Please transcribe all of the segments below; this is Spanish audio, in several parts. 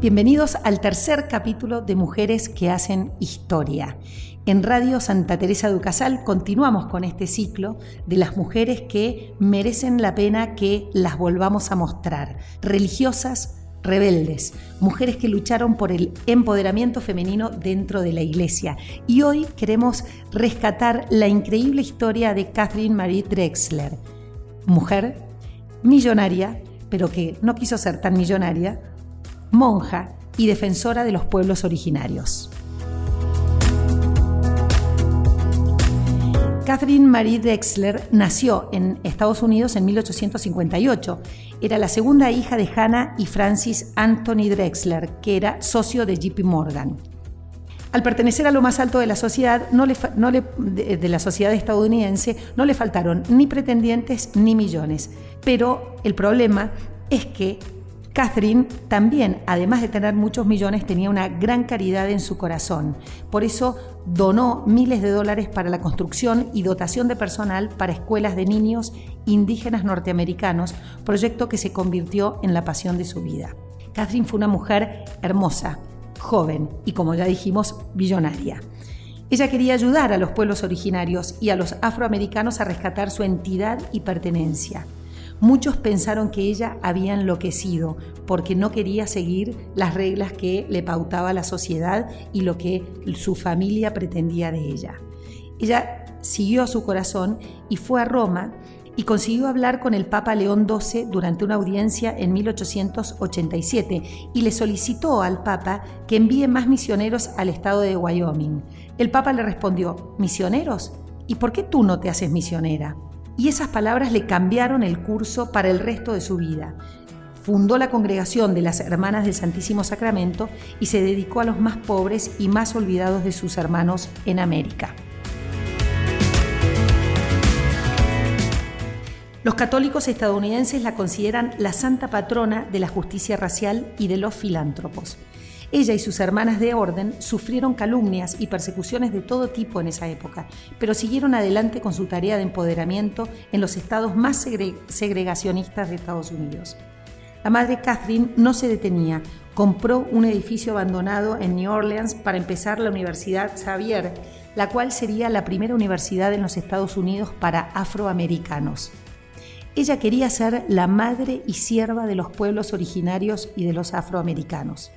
Bienvenidos al tercer capítulo de Mujeres que hacen historia. En Radio Santa Teresa de Ucasal continuamos con este ciclo de las mujeres que merecen la pena que las volvamos a mostrar. Religiosas, rebeldes, mujeres que lucharon por el empoderamiento femenino dentro de la iglesia. Y hoy queremos rescatar la increíble historia de Catherine Marie Drexler, mujer millonaria, pero que no quiso ser tan millonaria, monja y defensora de los pueblos originarios. Catherine Marie Drexler nació en Estados Unidos en 1858. Era la segunda hija de Hannah y Francis Anthony Drexler, que era socio de JP Morgan. Al pertenecer a lo más alto de la sociedad, de la sociedad estadounidense, no le faltaron ni pretendientes ni millones. Pero el problema es que Catherine también, además de tener muchos millones, tenía una gran caridad en su corazón. Por eso donó miles de dólares para la construcción y dotación de personal para escuelas de niños indígenas norteamericanos, proyecto que se convirtió en la pasión de su vida. Catherine fue una mujer hermosa, joven y, como ya dijimos, billonaria. Ella quería ayudar a los pueblos originarios y a los afroamericanos a rescatar su entidad y pertenencia. Muchos pensaron que ella había enloquecido porque no quería seguir las reglas que le pautaba la sociedad y lo que su familia pretendía de ella. Ella siguió a su corazón y fue a Roma y consiguió hablar con el Papa León XII durante una audiencia en 1887 y le solicitó al Papa que envíe más misioneros al estado de Wyoming. El Papa le respondió, ¿misioneros? ¿Y por qué tú no te haces misionera? Y esas palabras le cambiaron el curso para el resto de su vida. Fundó la congregación de las Hermanas del Santísimo Sacramento y se dedicó a los más pobres y más olvidados de sus hermanos en América. Los católicos estadounidenses la consideran la santa patrona de la justicia racial y de los filántropos. Ella y sus hermanas de orden sufrieron calumnias y persecuciones de todo tipo en esa época, pero siguieron adelante con su tarea de empoderamiento en los estados más segregacionistas de Estados Unidos. La madre Catherine no se detenía, compró un edificio abandonado en New Orleans para empezar la Universidad Xavier, la cual sería la primera universidad en los Estados Unidos para afroamericanos. Ella quería ser la madre y sierva de los pueblos originarios y de los afroamericanos.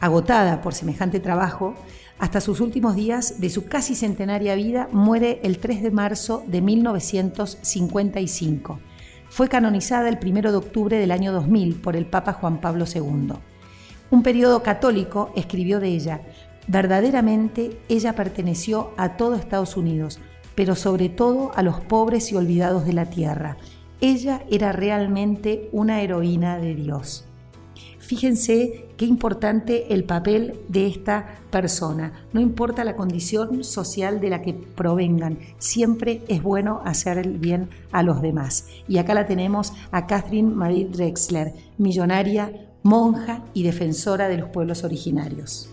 Agotada por semejante trabajo, hasta sus últimos días de su casi centenaria vida muere el 3 de marzo de 1955. Fue canonizada el 1 de octubre del año 2000 por el Papa Juan Pablo II. Un periodo católico escribió de ella, verdaderamente ella perteneció a todo Estados Unidos, pero sobre todo a los pobres y olvidados de la tierra. Ella era realmente una heroína de Dios. Fíjense qué importante el papel de esta persona. No importa la condición social de la que provengan, siempre es bueno hacer el bien a los demás. Y acá la tenemos a Catherine Marie Drexler, millonaria, monja y defensora de los pueblos originarios.